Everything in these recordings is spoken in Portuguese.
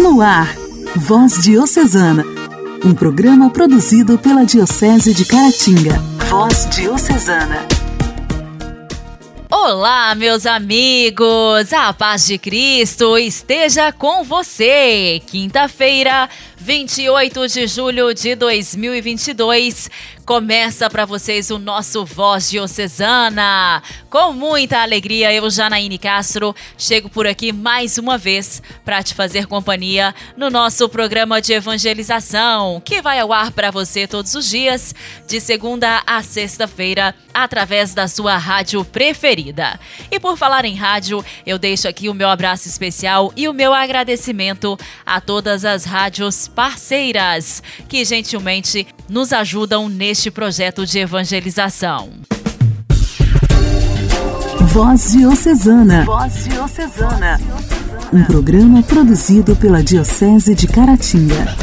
No ar, Voz Diocesana, um programa produzido pela Diocese de Caratinga. Voz Diocesana. Olá, meus amigos! A paz de Cristo esteja com você! Quinta-feira, 28 de julho de 2022, Começa para vocês o nosso Voz Diocesana. Com muita alegria, eu, Janaíne Castro, chego por aqui mais uma vez para te fazer companhia no nosso programa de evangelização, que vai ao ar para você todos os dias, de segunda a sexta-feira, através da sua rádio preferida. E por falar em rádio, eu deixo aqui o meu abraço especial e o meu agradecimento a todas as rádios parceiras que gentilmente nos ajudam neste projeto de evangelização. Voz Diocesana. Voz Diocesana. Um programa produzido pela Diocese de Caratinga.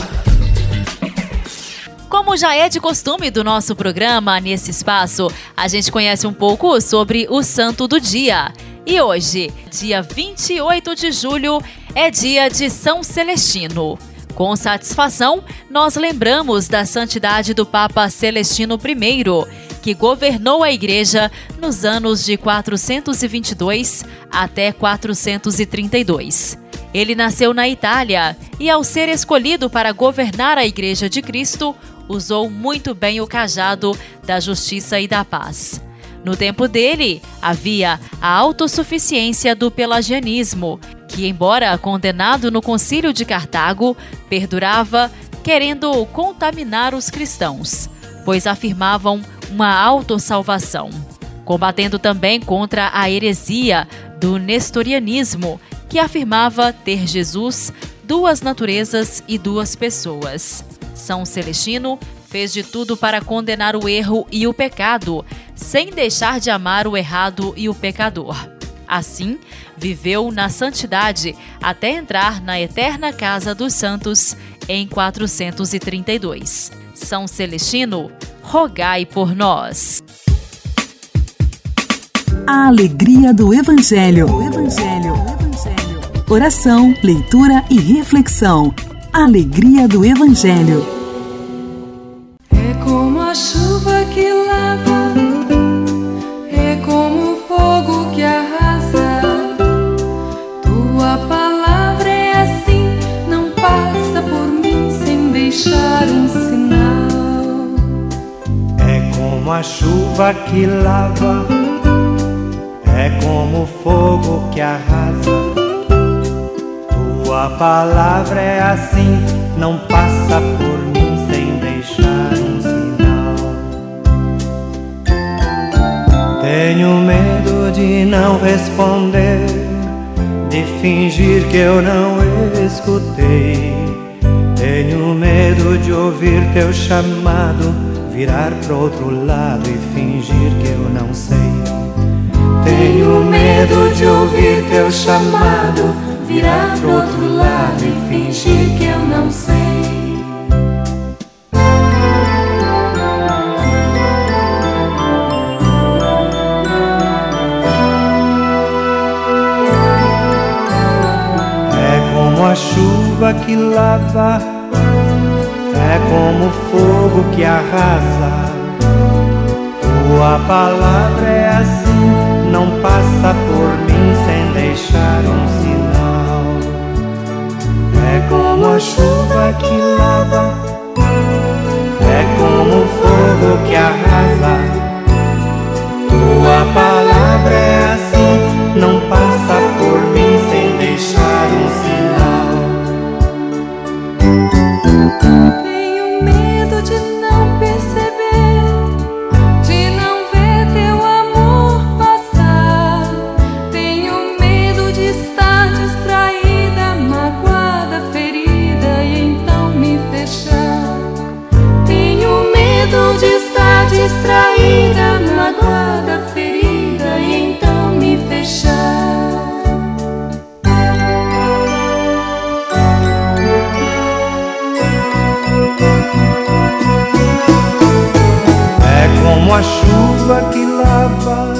Como já é de costume do nosso programa, nesse espaço, a gente conhece um pouco sobre o Santo do Dia. E hoje, dia 28 de julho, é dia de São Celestino. Com satisfação, nós lembramos da santidade do Papa Celestino I, que governou a Igreja nos anos de 422 até 432. Ele nasceu na Itália e, ao ser escolhido para governar a Igreja de Cristo, usou muito bem o cajado da justiça e da paz. No tempo dele, havia a autossuficiência do pelagianismo que, embora condenado no Concílio de Cartago, perdurava querendo contaminar os cristãos, pois afirmavam uma autossalvação, combatendo também contra a heresia do nestorianismo, que afirmava ter Jesus duas naturezas e duas pessoas. São Celestino fez de tudo para condenar o erro e o pecado, sem deixar de amar o errado e o pecador. Assim, viveu na santidade até entrar na eterna casa dos santos em 432. São Celestino, rogai por nós. A alegria do Evangelho. O Evangelho. Evangelho. Oração, leitura e reflexão. Alegria do Evangelho. Deixar um sinal. É como a chuva que lava, é como o fogo que arrasa. Tua palavra é assim, não passa por mim sem deixar um sinal. Tenho medo de não responder, de fingir que eu não escutei tenho medo de ouvir teu chamado, virar pro outro lado e fingir que eu não sei. Tenho medo de ouvir teu chamado, virar pro outro lado e fingir que eu não sei. É a chuva que lava é como fogo que arrasa. Tua palavra é assim, não passa por mim sem deixar um sinal. É como a chuva que lava, é como fogo que arrasa. Tua palavra é É como a chuva que lava,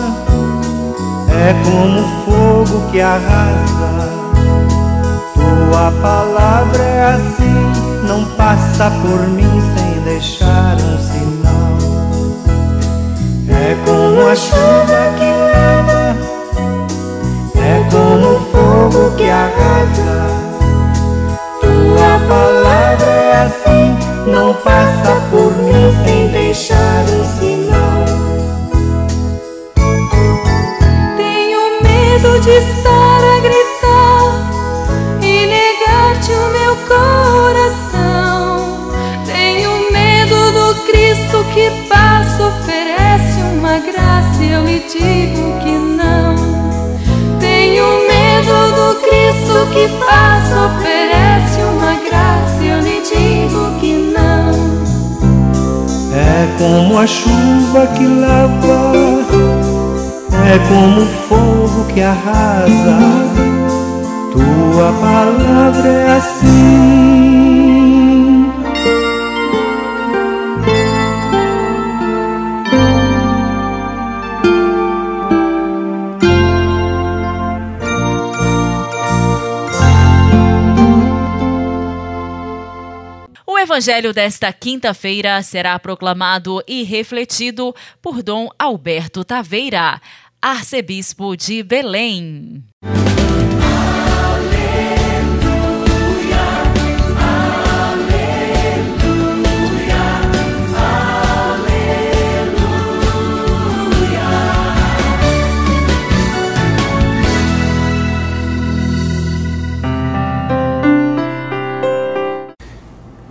é como o fogo que arrasa. Tua palavra é assim, não passa por mim sem deixar um sinal. É como a chuva passa por mim sem deixar um sinal. Tenho medo de estar a gritar e negar-te o meu coração. Tenho medo do Cristo que passa, oferece uma graça e eu lhe digo que não. Tenho medo do Cristo que passa, oferece como a chuva que lava, é como o fogo que arrasa. Tua palavra é assim. Evangelho desta quinta-feira será proclamado e refletido por Dom Alberto Taveira, arcebispo de Belém.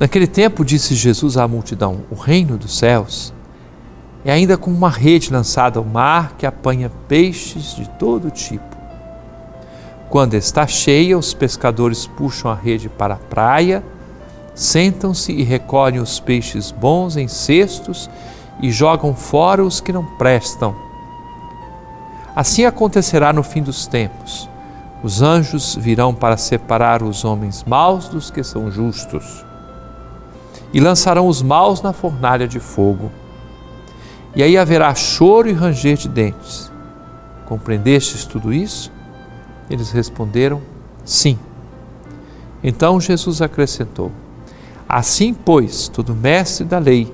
Naquele tempo disse Jesus à multidão: O reino dos céus é ainda como uma rede lançada ao mar que apanha peixes de todo tipo. Quando está cheia, os pescadores puxam a rede para a praia, sentam-se e recolhem os peixes bons em cestos e jogam fora os que não prestam. Assim acontecerá no fim dos tempos. Os anjos virão para separar os homens maus dos que são justos e lançarão os maus na fornalha de fogo. E aí haverá choro e ranger de dentes. Compreendestes tudo isso? Eles responderam: Sim. Então Jesus acrescentou: Assim, pois, todo mestre da lei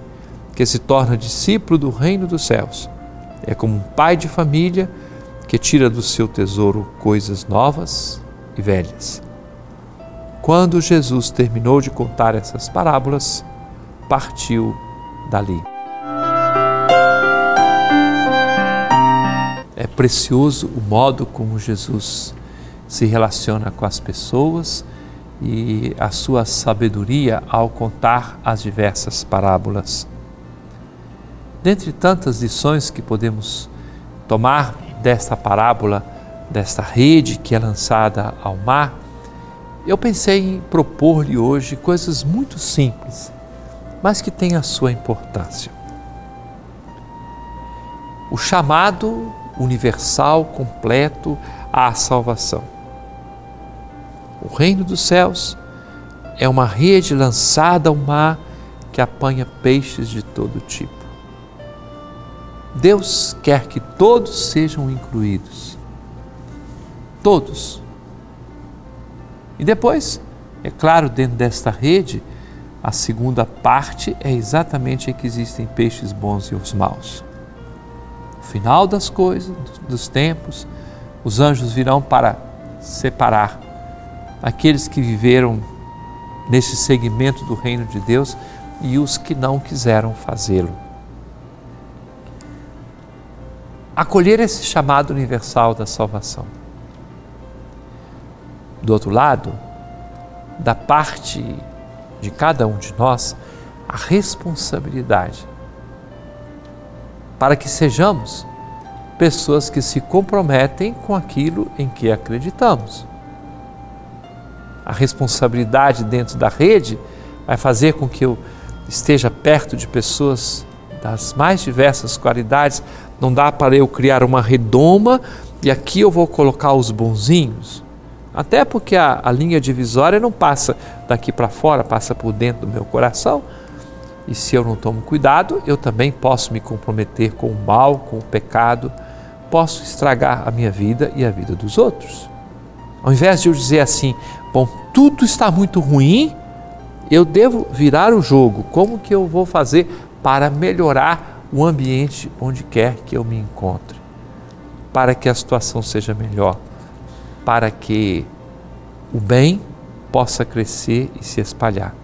que se torna discípulo do reino dos céus é como um pai de família que tira do seu tesouro coisas novas e velhas. Quando Jesus terminou de contar essas parábolas, partiu dali. É precioso o modo como Jesus se relaciona com as pessoas e a sua sabedoria ao contar as diversas parábolas. Dentre tantas lições que podemos tomar desta parábola, desta rede que é lançada ao mar, eu pensei em propor-lhe hoje coisas muito simples, mas que têm a sua importância. O chamado universal, completo à salvação. O reino dos céus é uma rede lançada ao mar que apanha peixes de todo tipo. Deus quer que todos sejam incluídos. Todos. E depois, é claro, dentro desta rede, a segunda parte é exatamente a que existem peixes bons e os maus. No final das coisas, dos tempos, os anjos virão para separar aqueles que viveram nesse segmento do reino de Deus e os que não quiseram fazê-lo. Acolher esse chamado universal da salvação. Do outro lado, da parte de cada um de nós, a responsabilidade para que sejamos pessoas que se comprometem com aquilo em que acreditamos. A responsabilidade dentro da rede vai fazer com que eu esteja perto de pessoas das mais diversas qualidades. Não dá para eu criar uma redoma e aqui eu vou colocar os bonzinhos. Até porque a, a linha divisória não passa daqui para fora, passa por dentro do meu coração. E se eu não tomo cuidado, eu também posso me comprometer com o mal, com o pecado, posso estragar a minha vida e a vida dos outros. Ao invés de eu dizer assim, bom, tudo está muito ruim, eu devo virar o jogo. Como que eu vou fazer para melhorar o ambiente onde quer que eu me encontre? Para que a situação seja melhor, para que o bem possa crescer e se espalhar.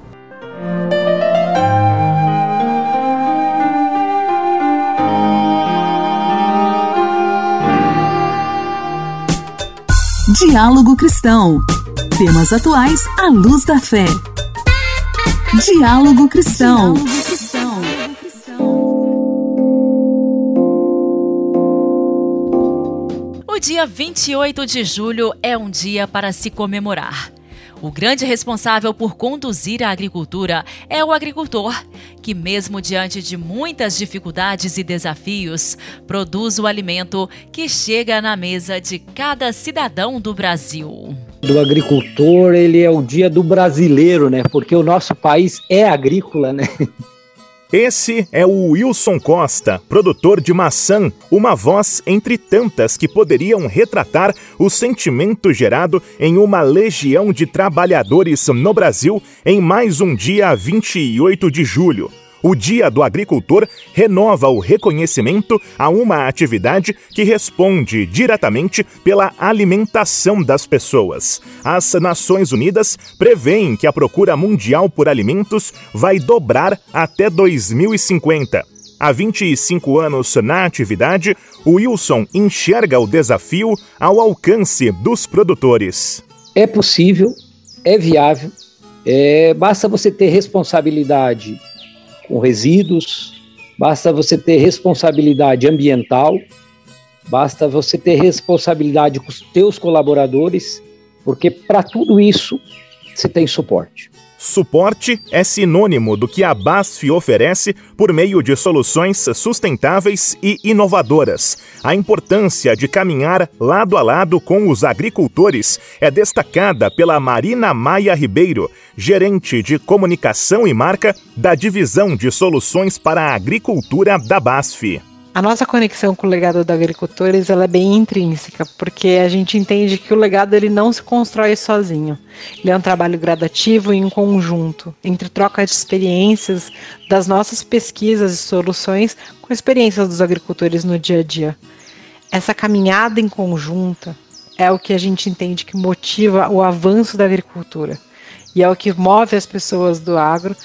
Diálogo Cristão. Temas atuais à luz da fé. Diálogo Cristão. O dia 28 de julho é um dia para se comemorar. O grande responsável por conduzir a agricultura é o agricultor, que, mesmo diante de muitas dificuldades e desafios, produz o alimento que chega na mesa de cada cidadão do Brasil. Do agricultor, ele é o dia do brasileiro, né? Porque o nosso país é agrícola, né? Esse é o Wilson Costa, produtor de maçã, uma voz entre tantas que poderiam retratar o sentimento gerado em uma legião de trabalhadores no Brasil em mais um dia 28 de julho. O Dia do Agricultor renova o reconhecimento a uma atividade que responde diretamente pela alimentação das pessoas. As Nações Unidas prevêem que a procura mundial por alimentos vai dobrar até 2050. Há 25 anos na atividade, o Wilson enxerga o desafio ao alcance dos produtores. É possível, é viável, é, basta você ter responsabilidade com resíduos, basta você ter responsabilidade ambiental, basta você ter responsabilidade com os teus colaboradores, porque para tudo isso você tem suporte. Suporte é sinônimo do que a BASF oferece por meio de soluções sustentáveis e inovadoras. A importância de caminhar lado a lado com os agricultores é destacada pela Marina Maia Ribeiro, gerente de comunicação e marca da Divisão de Soluções para a Agricultura da BASF. A nossa conexão com o legado dos agricultores ela é bem intrínseca, porque a gente entende que o legado ele não se constrói sozinho. Ele é um trabalho gradativo e em conjunto, entre troca de experiências das nossas pesquisas e soluções com experiências dos agricultores no dia a dia. Essa caminhada em conjunta é o que a gente entende que motiva o avanço da agricultura e é o que move as pessoas do agro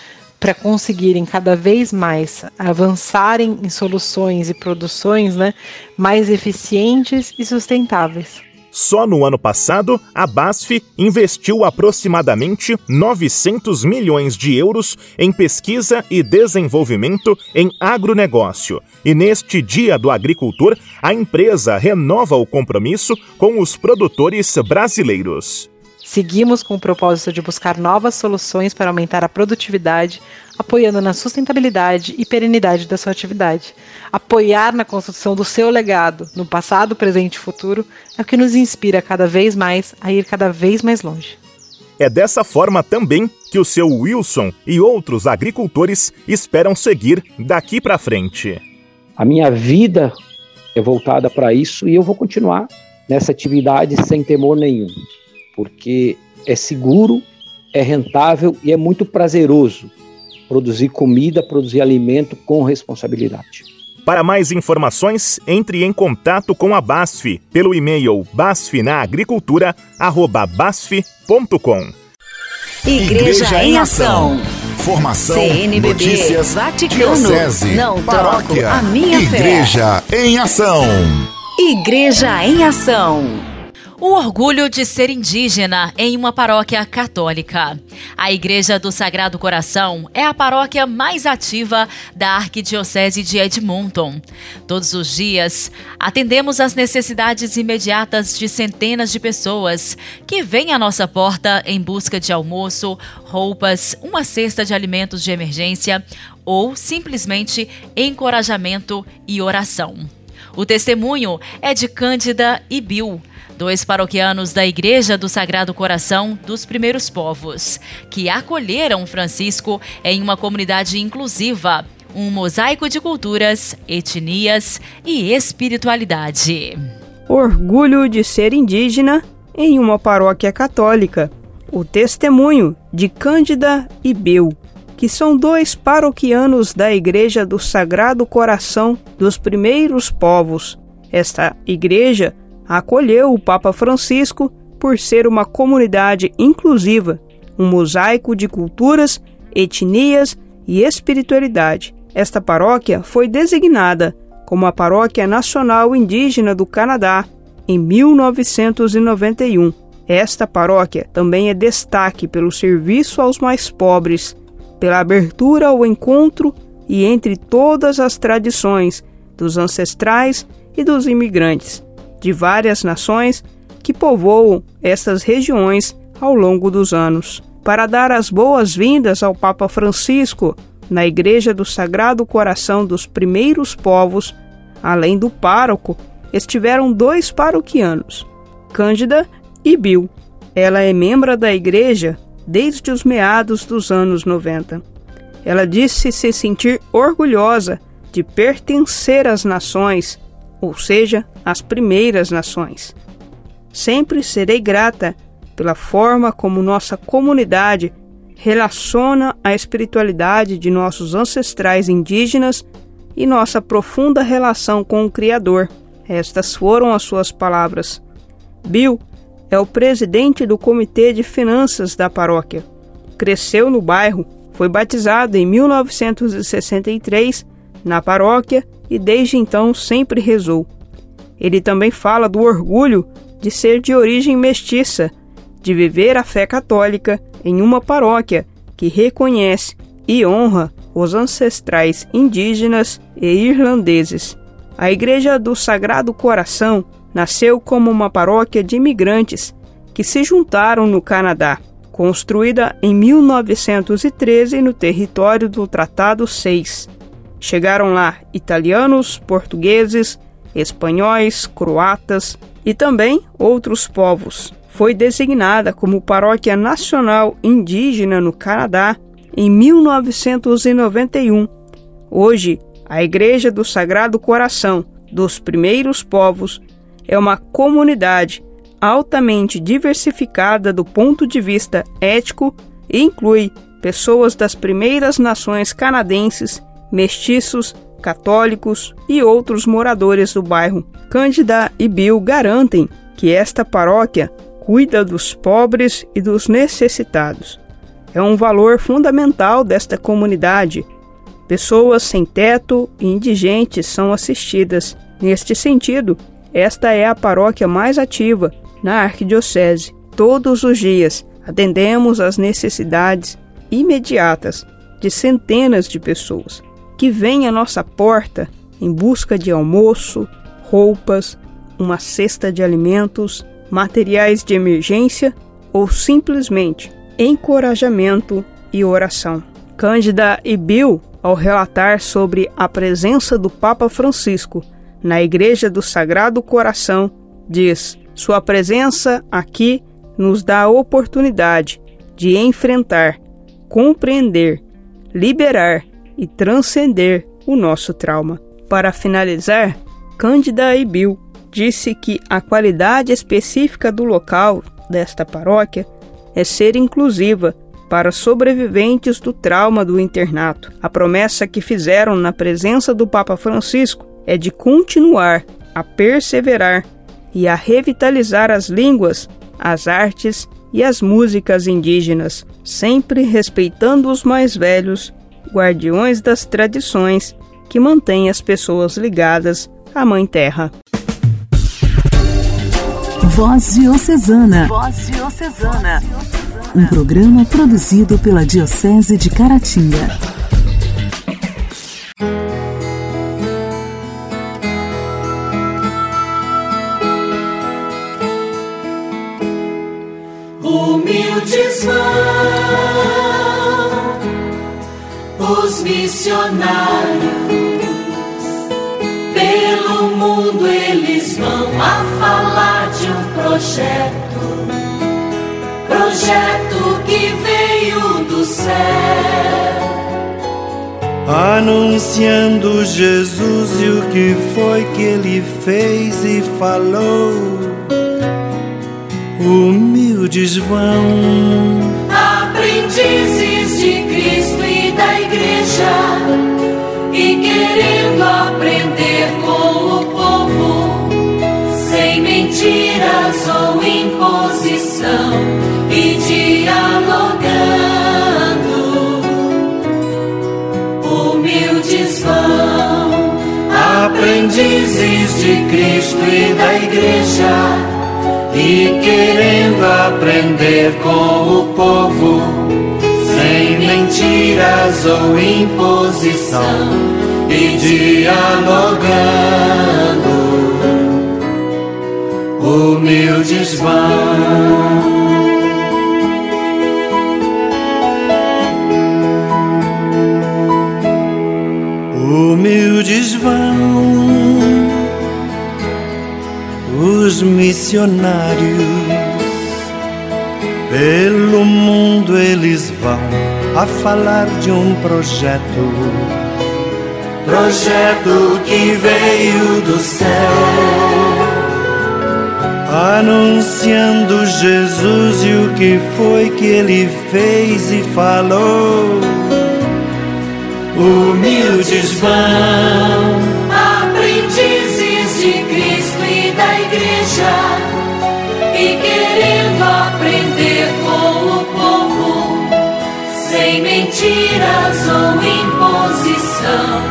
para conseguirem cada vez mais avançarem em soluções e produções né, mais eficientes e sustentáveis. Só no ano passado, a BASF investiu aproximadamente 900 milhões de euros em pesquisa e desenvolvimento em agronegócio. E neste Dia do Agricultor, a empresa renova o compromisso com os produtores brasileiros. Seguimos com o propósito de buscar novas soluções para aumentar a produtividade, apoiando na sustentabilidade e perenidade da sua atividade. Apoiar na construção do seu legado, no passado, presente e futuro, é o que nos inspira cada vez mais a ir cada vez mais longe. É dessa forma também que o seu Wilson e outros agricultores esperam seguir daqui para frente. A minha vida é voltada para isso e eu vou continuar nessa atividade sem temor nenhum porque é seguro, é rentável e é muito prazeroso produzir comida, produzir alimento com responsabilidade. Para mais informações, entre em contato com a BASF pelo e-mail basfnaagricultura@basf.com. Igreja, Igreja em Ação. Formação, CNBB, notícias, Vaticano, diocese, não paróquia, a minha Igreja fé. em Ação. Igreja em Ação o orgulho de ser indígena em uma paróquia católica. A Igreja do Sagrado Coração é a paróquia mais ativa da Arquidiocese de Edmonton. Todos os dias, atendemos às necessidades imediatas de centenas de pessoas que vêm à nossa porta em busca de almoço, roupas, uma cesta de alimentos de emergência ou simplesmente encorajamento e oração. O testemunho é de Cândida e Bill dois paroquianos da Igreja do Sagrado Coração dos Primeiros Povos, que acolheram Francisco em uma comunidade inclusiva, um mosaico de culturas, etnias e espiritualidade. Orgulho de ser indígena em uma paróquia católica. o testemunho de Cândida e Bel, que são dois paroquianos da Igreja do Sagrado Coração dos primeiros povos. Esta igreja acolheu o Papa Francisco por ser uma comunidade inclusiva, um mosaico de culturas, etnias e espiritualidade. Esta paróquia foi designada como a Paróquia Nacional Indígena do Canadá em 1991. Esta paróquia também é destaque pelo serviço aos mais pobres, pela abertura ao encontro e entre todas as tradições dos ancestrais e dos imigrantes de várias nações que povoam estas regiões ao longo dos anos. Para dar as boas-vindas ao Papa Francisco na Igreja do Sagrado Coração dos Primeiros Povos, Além do pároco, estiveram dois paroquianos, Cândida e Bill. Ela é membro da igreja desde os meados dos anos 90. Ela disse se sentir orgulhosa de pertencer às nações, ou seja, às primeiras nações. Sempre serei grata pela forma como nossa comunidade relaciona a espiritualidade de nossos ancestrais indígenas e nossa profunda relação com o Criador. Estas foram as suas palavras. Bill é o presidente do Comitê de Finanças da paróquia. Cresceu no bairro, foi batizado em 1963 na paróquia e desde então sempre rezou. Ele também fala do orgulho de ser de origem mestiça, de viver a fé católica em uma paróquia que reconhece e honra os ancestrais indígenas e irlandeses. A Igreja do Sagrado Coração nasceu como uma paróquia de imigrantes que se juntaram no Canadá, construída em 1913 no território do Tratado 6. Chegaram lá italianos, portugueses, espanhóis, croatas e também outros povos. Foi designada como paróquia nacional indígena no Canadá em 1991. Hoje, a Igreja do Sagrado Coração dos Primeiros Povos é uma comunidade altamente diversificada do ponto de vista ético e inclui pessoas das primeiras nações canadenses, mestiços, católicos e outros moradores do bairro. Cândida e Bill garantem que esta paróquia cuida dos pobres e dos necessitados é um valor fundamental desta comunidade. Pessoas sem teto e indigentes são assistidas. Neste sentido, esta é a paróquia mais ativa na Arquidiocese. Todos os dias atendemos às necessidades imediatas de centenas de pessoas que vêm à nossa porta em busca de almoço, roupas, uma cesta de alimentos, materiais de emergência ou simplesmente encorajamento e oração. Cândida e Bill, ao relatar sobre a presença do Papa Francisco na Igreja do Sagrado Coração, diz: Sua presença aqui nos dá a oportunidade de enfrentar, compreender, liberar e transcender o nosso trauma. Para finalizar, Cândida e Bill disse que a qualidade específica do local desta paróquia é ser inclusiva para sobreviventes do trauma do internato. A promessa que fizeram na presença do Papa Francisco é de continuar a perseverar e a revitalizar as línguas, as artes e as músicas indígenas, sempre respeitando os mais velhos, guardiões das tradições que mantêm as pessoas ligadas à Mãe Terra. Voz Diocesana. Voz Diocesana. Um programa produzido pela Diocese de Caratinga. Anunciando Jesus e o que foi que ele fez e falou. humildes vão. Aprendizes de Cristo e da Igreja, e querendo aprender com o povo, sem mentiras ou imposição, Aprendizes de Cristo e da Igreja e querendo aprender com o povo, sem mentiras ou imposição, e dialogando, humildes vão. Humildes vão os missionários. Pelo mundo eles vão a falar de um projeto. Projeto que veio do céu, anunciando Jesus e o que foi que ele fez e falou. Humildes vão, mentiras ou imposição,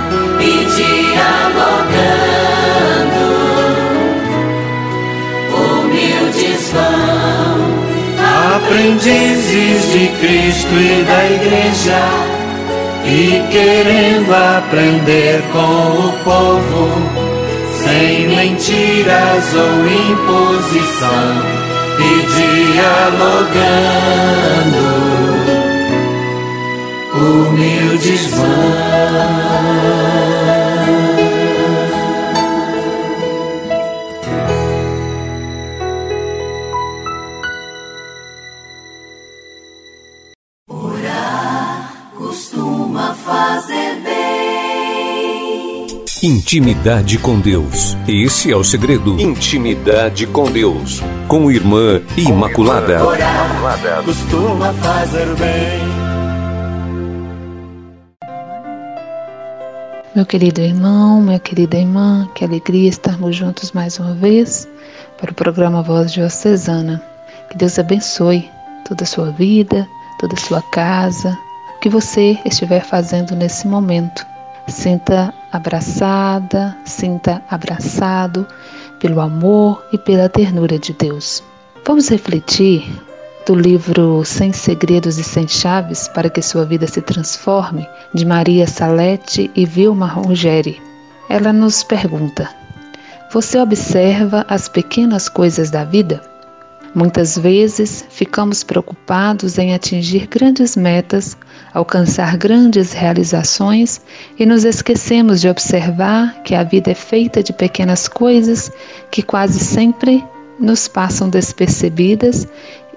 e dialogando, humildes vão, aprendizes de Cristo e da Igreja, e querendo aprender com o povo, sem mentiras ou imposição, e dialogando, humildes vão. costuma fazer bem. Intimidade com Deus. Esse é o segredo. Intimidade com Deus. Com Irmã Imaculada. Orar costuma fazer bem. Meu querido irmão, minha querida irmã, que alegria estarmos juntos mais uma vez para o programa Voz Diocesana. Que Deus abençoe toda a sua vida, toda a sua casa, o que você estiver fazendo nesse momento. Sinta abraçada, sinta abraçado pelo amor e pela ternura de Deus. Vamos refletir do livro Sem Segredos e Sem Chaves para que sua vida se transforme, de Maria Salete e Vilma Rogeri. Ela nos pergunta: Você observa as pequenas coisas da vida? Muitas vezes ficamos preocupados em atingir grandes metas, alcançar grandes realizações e nos esquecemos de observar que a vida é feita de pequenas coisas que quase sempre nos passam despercebidas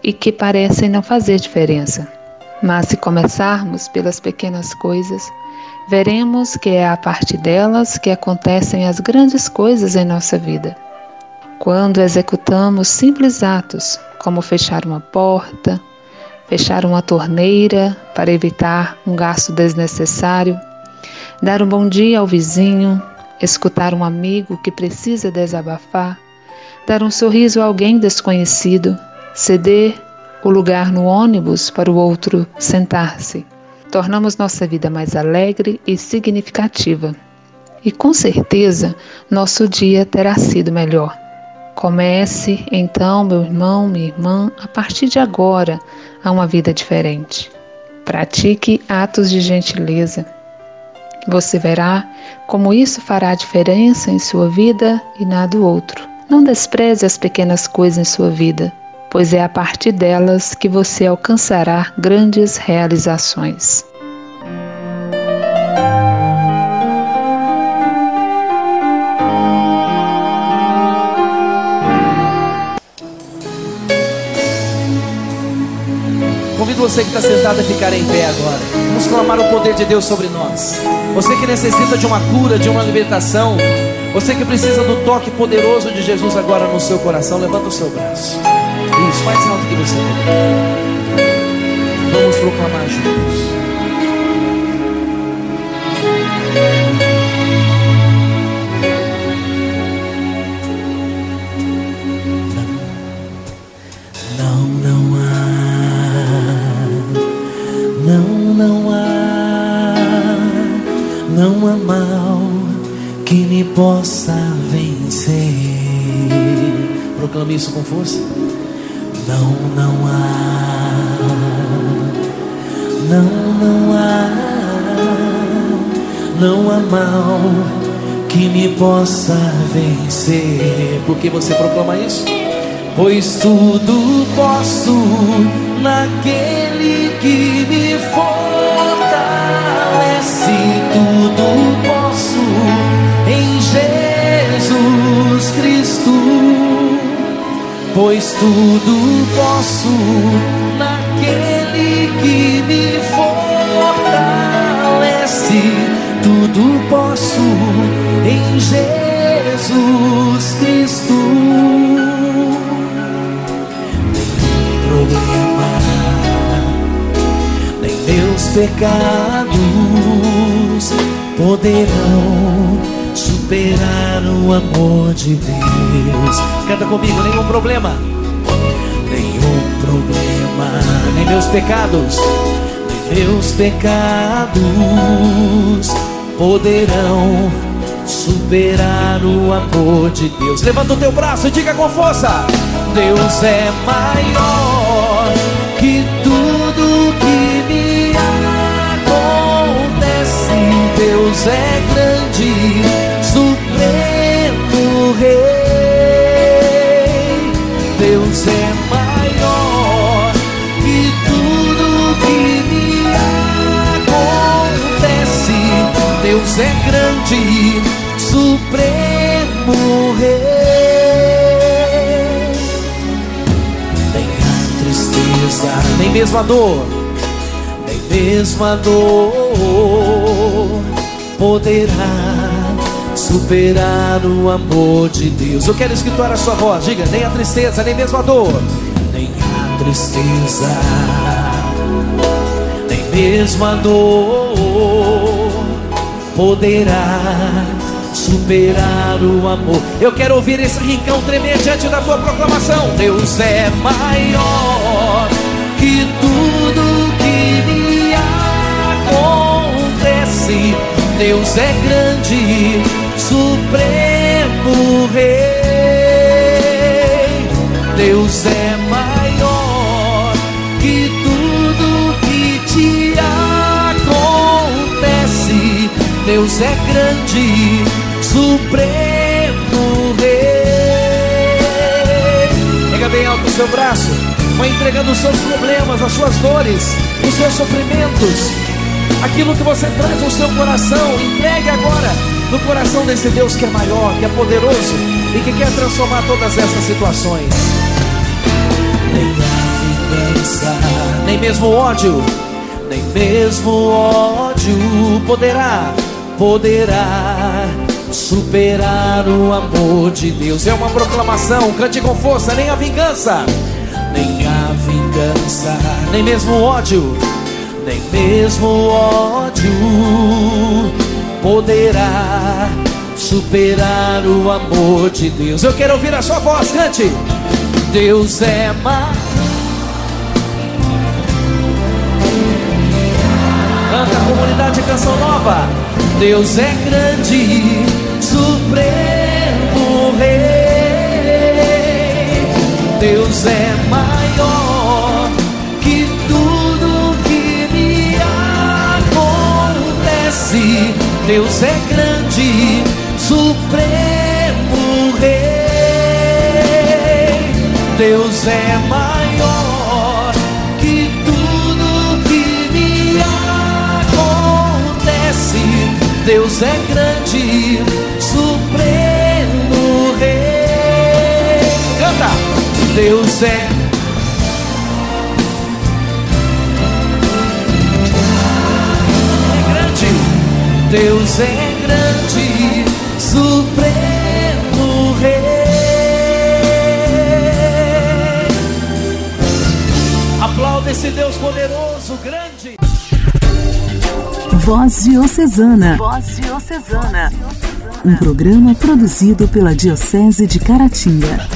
e que parecem não fazer diferença. Mas se começarmos pelas pequenas coisas, veremos que é a partir delas que acontecem as grandes coisas em nossa vida. Quando executamos simples atos, como fechar uma porta, fechar uma torneira para evitar um gasto desnecessário, dar um bom dia ao vizinho, escutar um amigo que precisa desabafar, dar um sorriso a alguém desconhecido, ceder o lugar no ônibus para o outro sentar-se. Tornamos nossa vida mais alegre e significativa. E com certeza nosso dia terá sido melhor. Comece então, meu irmão, minha irmã, a partir de agora, a uma vida diferente. Pratique atos de gentileza. Você verá como isso fará diferença em sua vida e na do outro. Não despreze as pequenas coisas em sua vida, pois é a partir delas que você alcançará grandes realizações. Convido você que está sentado a ficar em pé agora. Vamos clamar o poder de Deus sobre nós. Você que necessita de uma cura, de uma libertação. Você que precisa do toque poderoso de Jesus agora no seu coração. Levanta o seu braço. Isso mais alto que você puder. Vamos proclamar juntos. Não, não há, não, não há, não há mal que me possa vencer. Proclame isso com força. Não, não há, não, não há, não há mal que me possa vencer. Por que você proclama isso? Pois tudo posso naquele que me fortalece. Pois tudo posso naquele que me fortalece. Tudo posso em Jesus Cristo. problema, nem meus pecados poderão superar o amor de Deus. Canta comigo, nenhum problema, nenhum problema, nem meus pecados, nem meus pecados poderão superar o amor de Deus. Levanta o teu braço e diga com força: Deus é maior que tudo que me acontece. Deus é grande, Deus é maior que tudo que me acontece. Deus é grande, supremo rei. Nem a tristeza, nem mesmo a dor, nem mesmo a dor poderá superar o amor de Deus. Eu quero escutar a sua voz, diga, nem a tristeza, nem mesmo a dor, nem a tristeza, nem mesmo a dor poderá superar o amor. Eu quero ouvir esse rincão tremer diante da tua proclamação. Deus é maior que tudo que me acontece. Deus é grande, Deus é grande, supremo rei. Pega bem alto o seu braço, vai entregando os seus problemas, as suas dores, os seus sofrimentos, aquilo que você traz no seu coração. Entregue agora no coração desse Deus que é maior, que é poderoso e que quer transformar todas essas situações. Nem a vingança, nem mesmo o ódio, nem mesmo o ódio poderá, poderá superar o amor de Deus. É uma proclamação, cante com força, nem a vingança, nem a vingança, nem mesmo o ódio, nem mesmo o ódio poderá superar o amor de Deus. Eu quero ouvir a sua voz, cante. Deus é mais. Canta a comunidade Canção Nova. Deus é grande, supremo rei. Deus é maior que tudo que me acontece. Deus é grande, supremo rei. Deus é maior Deus é grande, supremo rei. Canta! Deus é é grande. Deus é grande, supremo rei. esse Deus poderoso, grande. Voz Diocesana. Voz Diocesana. Um programa produzido pela Diocese de Caratinga.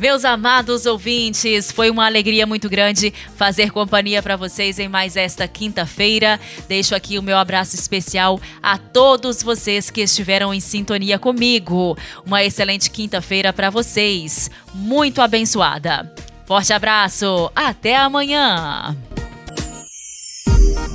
Meus amados ouvintes, foi uma alegria muito grande fazer companhia para vocês em mais esta quinta-feira. Deixo aqui o meu abraço especial a todos vocês que estiveram em sintonia comigo. Uma excelente quinta-feira para vocês, muito abençoada. Forte abraço, até amanhã.